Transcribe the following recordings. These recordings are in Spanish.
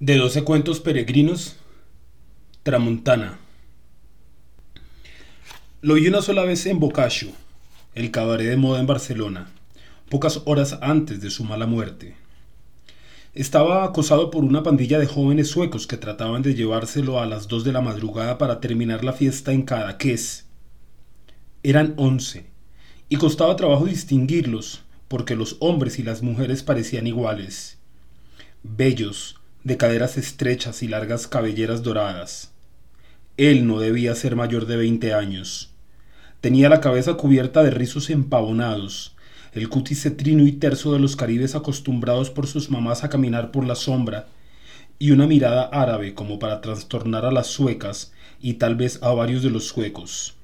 De doce cuentos peregrinos, Tramontana. Lo vi una sola vez en Boccaccio, el cabaret de moda en Barcelona, pocas horas antes de su mala muerte. Estaba acosado por una pandilla de jóvenes suecos que trataban de llevárselo a las dos de la madrugada para terminar la fiesta en Cadaqués. Eran once, y costaba trabajo distinguirlos, porque los hombres y las mujeres parecían iguales. Bellos, de caderas estrechas y largas cabelleras doradas. Él no debía ser mayor de veinte años. Tenía la cabeza cubierta de rizos empavonados, el cutis cetrino y terso de los caribes acostumbrados por sus mamás a caminar por la sombra, y una mirada árabe como para trastornar a las suecas y tal vez a varios de los suecos.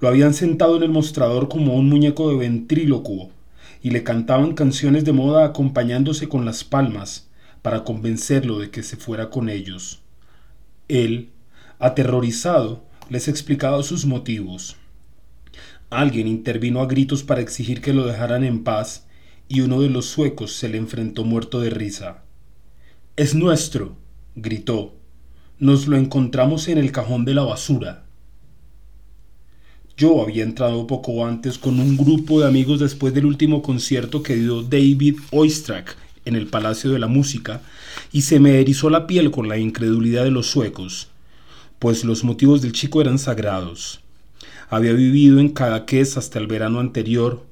Lo habían sentado en el mostrador como un muñeco de ventrílocuo, y le cantaban canciones de moda acompañándose con las palmas, para convencerlo de que se fuera con ellos. Él, aterrorizado, les explicaba sus motivos. Alguien intervino a gritos para exigir que lo dejaran en paz y uno de los suecos se le enfrentó muerto de risa. Es nuestro, gritó. Nos lo encontramos en el cajón de la basura. Yo había entrado poco antes con un grupo de amigos después del último concierto que dio David Oistrakh en el Palacio de la Música y se me erizó la piel con la incredulidad de los suecos, pues los motivos del chico eran sagrados. Había vivido en Cadaqués hasta el verano anterior,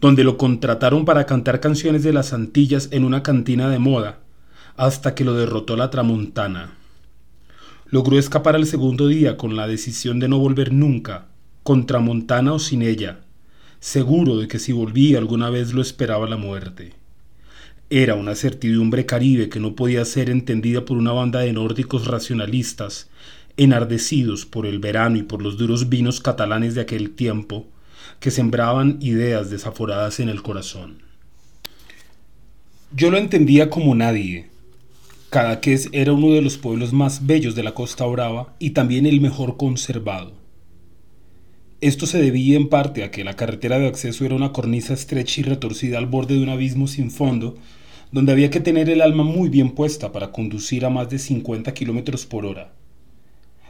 donde lo contrataron para cantar canciones de las Antillas en una cantina de moda, hasta que lo derrotó la tramontana. Logró escapar al segundo día con la decisión de no volver nunca, con tramontana o sin ella, seguro de que si volvía alguna vez lo esperaba la muerte. Era una certidumbre caribe que no podía ser entendida por una banda de nórdicos racionalistas, enardecidos por el verano y por los duros vinos catalanes de aquel tiempo, que sembraban ideas desaforadas en el corazón. Yo lo entendía como nadie. Cadaqués era uno de los pueblos más bellos de la Costa Brava y también el mejor conservado. Esto se debía en parte a que la carretera de acceso era una cornisa estrecha y retorcida al borde de un abismo sin fondo donde había que tener el alma muy bien puesta para conducir a más de 50 kilómetros por hora.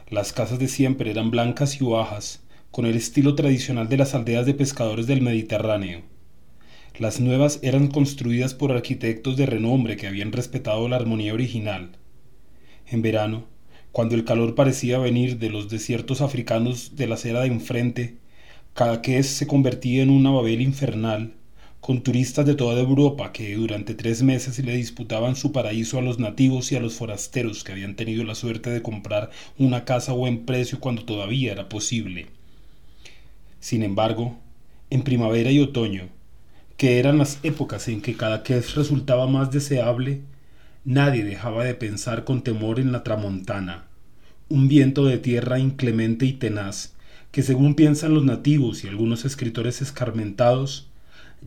Las casas de siempre eran blancas y bajas, con el estilo tradicional de las aldeas de pescadores del Mediterráneo. Las nuevas eran construidas por arquitectos de renombre que habían respetado la armonía original. En verano, cuando el calor parecía venir de los desiertos africanos de la acera de enfrente, cada que se convertía en una Babel infernal, con turistas de toda Europa que durante tres meses le disputaban su paraíso a los nativos y a los forasteros que habían tenido la suerte de comprar una casa a buen precio cuando todavía era posible. Sin embargo, en primavera y otoño, que eran las épocas en que cada vez resultaba más deseable, nadie dejaba de pensar con temor en la tramontana, un viento de tierra inclemente y tenaz, que según piensan los nativos y algunos escritores escarmentados,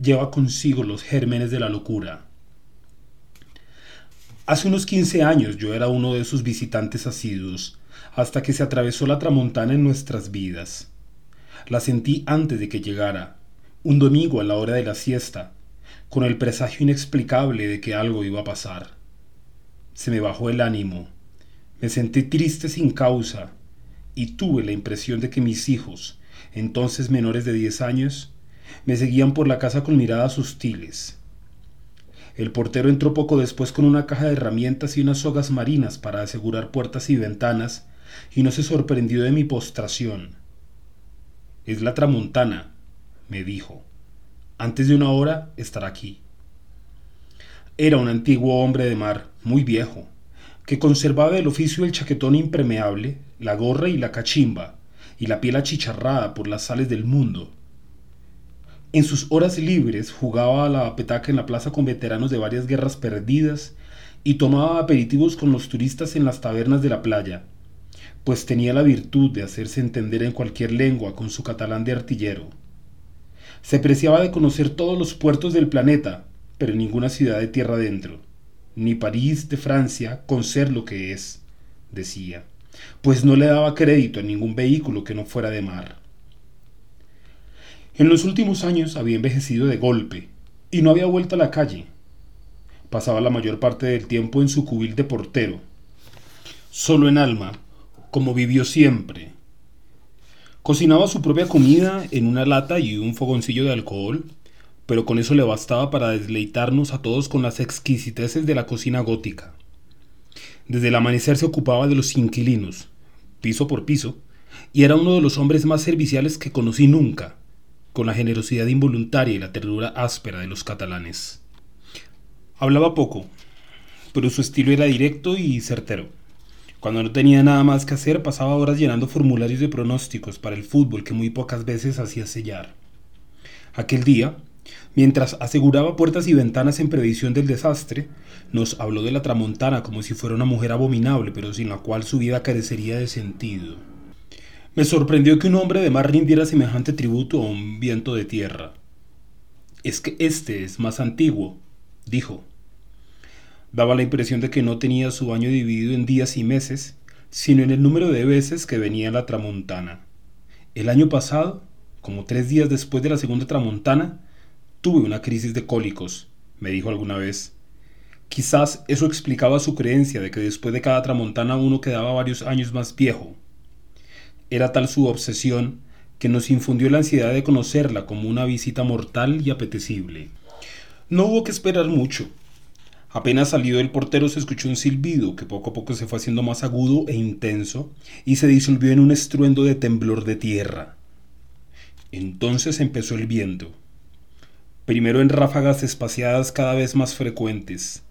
lleva consigo los gérmenes de la locura. Hace unos 15 años yo era uno de esos visitantes asiduos, hasta que se atravesó la tramontana en nuestras vidas. La sentí antes de que llegara, un domingo a la hora de la siesta, con el presagio inexplicable de que algo iba a pasar. Se me bajó el ánimo, me sentí triste sin causa, y tuve la impresión de que mis hijos, entonces menores de diez años, me seguían por la casa con miradas hostiles. El portero entró poco después con una caja de herramientas y unas sogas marinas para asegurar puertas y ventanas, y no se sorprendió de mi postración. Es la tramontana, me dijo. Antes de una hora estará aquí. Era un antiguo hombre de mar, muy viejo, que conservaba el oficio del chaquetón impermeable, la gorra y la cachimba, y la piel achicharrada por las sales del mundo. En sus horas libres jugaba a la petaca en la plaza con veteranos de varias guerras perdidas y tomaba aperitivos con los turistas en las tabernas de la playa, pues tenía la virtud de hacerse entender en cualquier lengua con su catalán de artillero. Se preciaba de conocer todos los puertos del planeta, pero ninguna ciudad de tierra adentro, ni París de Francia con ser lo que es, decía, pues no le daba crédito a ningún vehículo que no fuera de mar. En los últimos años había envejecido de golpe y no había vuelto a la calle. pasaba la mayor parte del tiempo en su cubil de portero, solo en alma, como vivió siempre. Cocinaba su propia comida en una lata y un fogoncillo de alcohol, pero con eso le bastaba para deleitarnos a todos con las exquisiteces de la cocina gótica. Desde el amanecer se ocupaba de los inquilinos, piso por piso, y era uno de los hombres más serviciales que conocí nunca, con la generosidad involuntaria y la ternura áspera de los catalanes. Hablaba poco, pero su estilo era directo y certero. Cuando no tenía nada más que hacer, pasaba horas llenando formularios de pronósticos para el fútbol que muy pocas veces hacía sellar. Aquel día, mientras aseguraba puertas y ventanas en previsión del desastre, nos habló de la tramontana como si fuera una mujer abominable, pero sin la cual su vida carecería de sentido. Me sorprendió que un hombre de mar rindiera semejante tributo a un viento de tierra. Es que este es más antiguo, dijo. Daba la impresión de que no tenía su año dividido en días y meses, sino en el número de veces que venía la tramontana. El año pasado, como tres días después de la segunda tramontana, tuve una crisis de cólicos, me dijo alguna vez. Quizás eso explicaba su creencia de que después de cada tramontana uno quedaba varios años más viejo. Era tal su obsesión que nos infundió la ansiedad de conocerla como una visita mortal y apetecible. No hubo que esperar mucho. Apenas salió el portero se escuchó un silbido que poco a poco se fue haciendo más agudo e intenso y se disolvió en un estruendo de temblor de tierra. Entonces empezó el viento, primero en ráfagas espaciadas cada vez más frecuentes,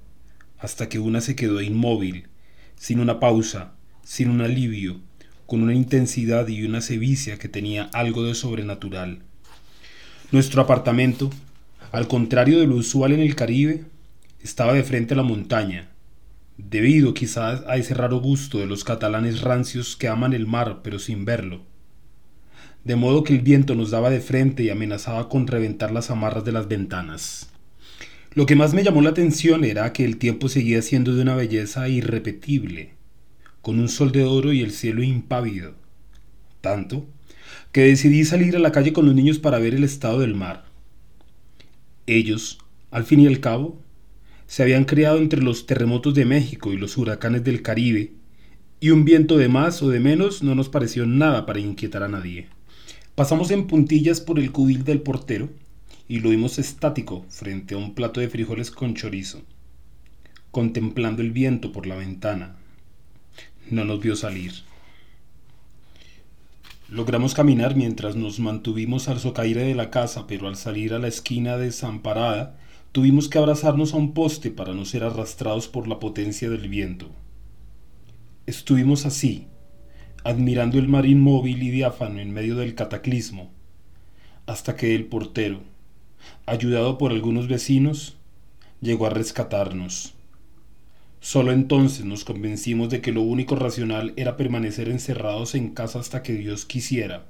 hasta que una se quedó inmóvil, sin una pausa, sin un alivio, con una intensidad y una sevicia que tenía algo de sobrenatural. Nuestro apartamento, al contrario de lo usual en el Caribe, estaba de frente a la montaña, debido quizás a ese raro gusto de los catalanes rancios que aman el mar pero sin verlo. De modo que el viento nos daba de frente y amenazaba con reventar las amarras de las ventanas. Lo que más me llamó la atención era que el tiempo seguía siendo de una belleza irrepetible, con un sol de oro y el cielo impávido. Tanto que decidí salir a la calle con los niños para ver el estado del mar. Ellos, al fin y al cabo, se habían creado entre los terremotos de México y los huracanes del Caribe, y un viento de más o de menos no nos pareció nada para inquietar a nadie. Pasamos en puntillas por el cubil del portero, y lo vimos estático frente a un plato de frijoles con chorizo, contemplando el viento por la ventana. No nos vio salir. Logramos caminar mientras nos mantuvimos al socaire de la casa, pero al salir a la esquina desamparada, tuvimos que abrazarnos a un poste para no ser arrastrados por la potencia del viento. Estuvimos así, admirando el mar inmóvil y diáfano en medio del cataclismo, hasta que el portero, ayudado por algunos vecinos, llegó a rescatarnos. Solo entonces nos convencimos de que lo único racional era permanecer encerrados en casa hasta que Dios quisiera,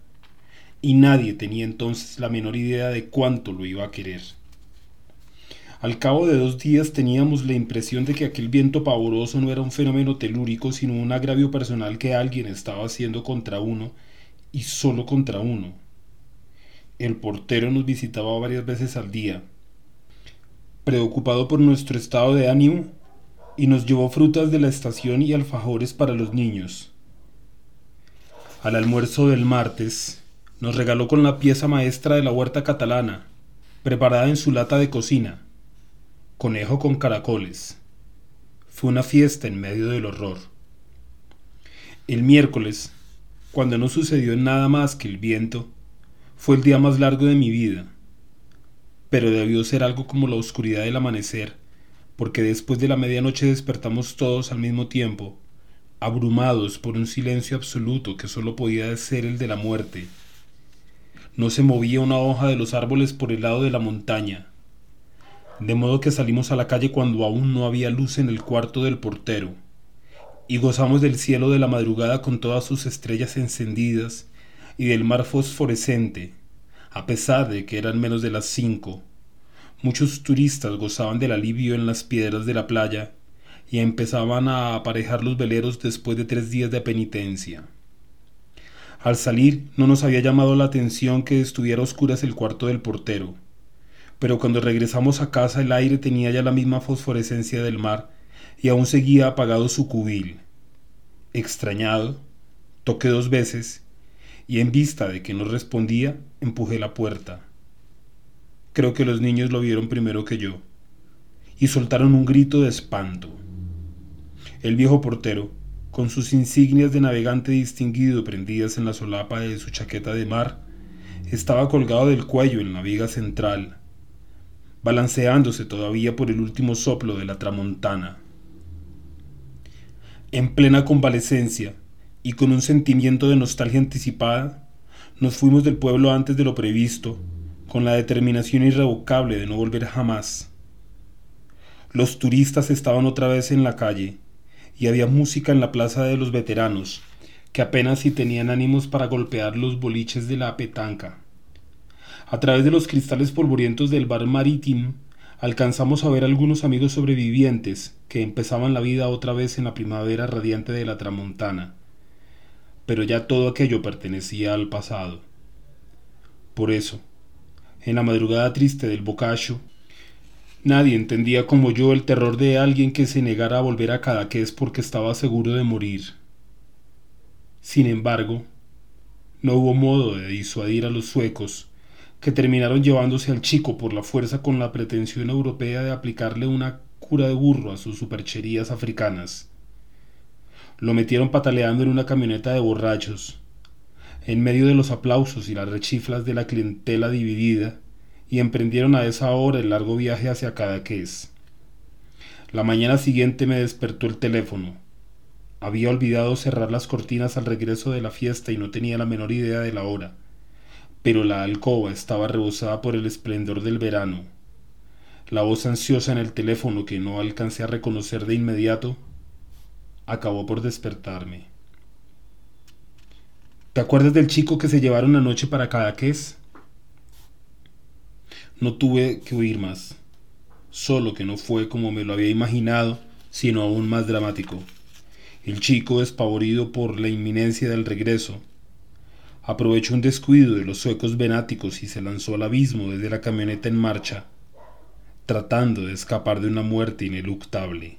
y nadie tenía entonces la menor idea de cuánto lo iba a querer. Al cabo de dos días teníamos la impresión de que aquel viento pavoroso no era un fenómeno telúrico, sino un agravio personal que alguien estaba haciendo contra uno, y solo contra uno. El portero nos visitaba varias veces al día, preocupado por nuestro estado de ánimo, y nos llevó frutas de la estación y alfajores para los niños. Al almuerzo del martes, nos regaló con la pieza maestra de la huerta catalana, preparada en su lata de cocina, conejo con caracoles. Fue una fiesta en medio del horror. El miércoles, cuando no sucedió nada más que el viento, fue el día más largo de mi vida, pero debió ser algo como la oscuridad del amanecer, porque después de la medianoche despertamos todos al mismo tiempo, abrumados por un silencio absoluto que solo podía ser el de la muerte. No se movía una hoja de los árboles por el lado de la montaña, de modo que salimos a la calle cuando aún no había luz en el cuarto del portero, y gozamos del cielo de la madrugada con todas sus estrellas encendidas y del mar fosforescente, a pesar de que eran menos de las cinco. Muchos turistas gozaban del alivio en las piedras de la playa y empezaban a aparejar los veleros después de tres días de penitencia. Al salir no nos había llamado la atención que estuviera oscuras el cuarto del portero, pero cuando regresamos a casa el aire tenía ya la misma fosforescencia del mar y aún seguía apagado su cubil. Extrañado, toqué dos veces y en vista de que no respondía, empujé la puerta. Creo que los niños lo vieron primero que yo y soltaron un grito de espanto. El viejo portero, con sus insignias de navegante distinguido prendidas en la solapa de su chaqueta de mar, estaba colgado del cuello en la viga central, balanceándose todavía por el último soplo de la tramontana. En plena convalecencia y con un sentimiento de nostalgia anticipada, nos fuimos del pueblo antes de lo previsto, con la determinación irrevocable de no volver jamás. Los turistas estaban otra vez en la calle, y había música en la plaza de los veteranos, que apenas si tenían ánimos para golpear los boliches de la petanca. A través de los cristales polvorientos del bar Maritim, alcanzamos a ver algunos amigos sobrevivientes que empezaban la vida otra vez en la primavera radiante de la tramontana. Pero ya todo aquello pertenecía al pasado. Por eso, en la madrugada triste del bocacho, nadie entendía como yo el terror de alguien que se negara a volver a Cadaqués porque estaba seguro de morir. Sin embargo, no hubo modo de disuadir a los suecos que terminaron llevándose al chico por la fuerza con la pretensión europea de aplicarle una cura de burro a sus supercherías africanas. Lo metieron pataleando en una camioneta de borrachos, en medio de los aplausos y las rechiflas de la clientela dividida, y emprendieron a esa hora el largo viaje hacia Cadaqués. La mañana siguiente me despertó el teléfono. Había olvidado cerrar las cortinas al regreso de la fiesta y no tenía la menor idea de la hora pero la alcoba estaba rebosada por el esplendor del verano. La voz ansiosa en el teléfono que no alcancé a reconocer de inmediato acabó por despertarme. ¿Te acuerdas del chico que se llevaron anoche para Cadaqués? No tuve que oír más, solo que no fue como me lo había imaginado, sino aún más dramático. El chico, despavorido por la inminencia del regreso, aprovechó un descuido de los suecos venáticos y se lanzó al abismo desde la camioneta en marcha, tratando de escapar de una muerte ineluctable.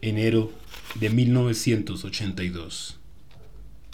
Enero de 1982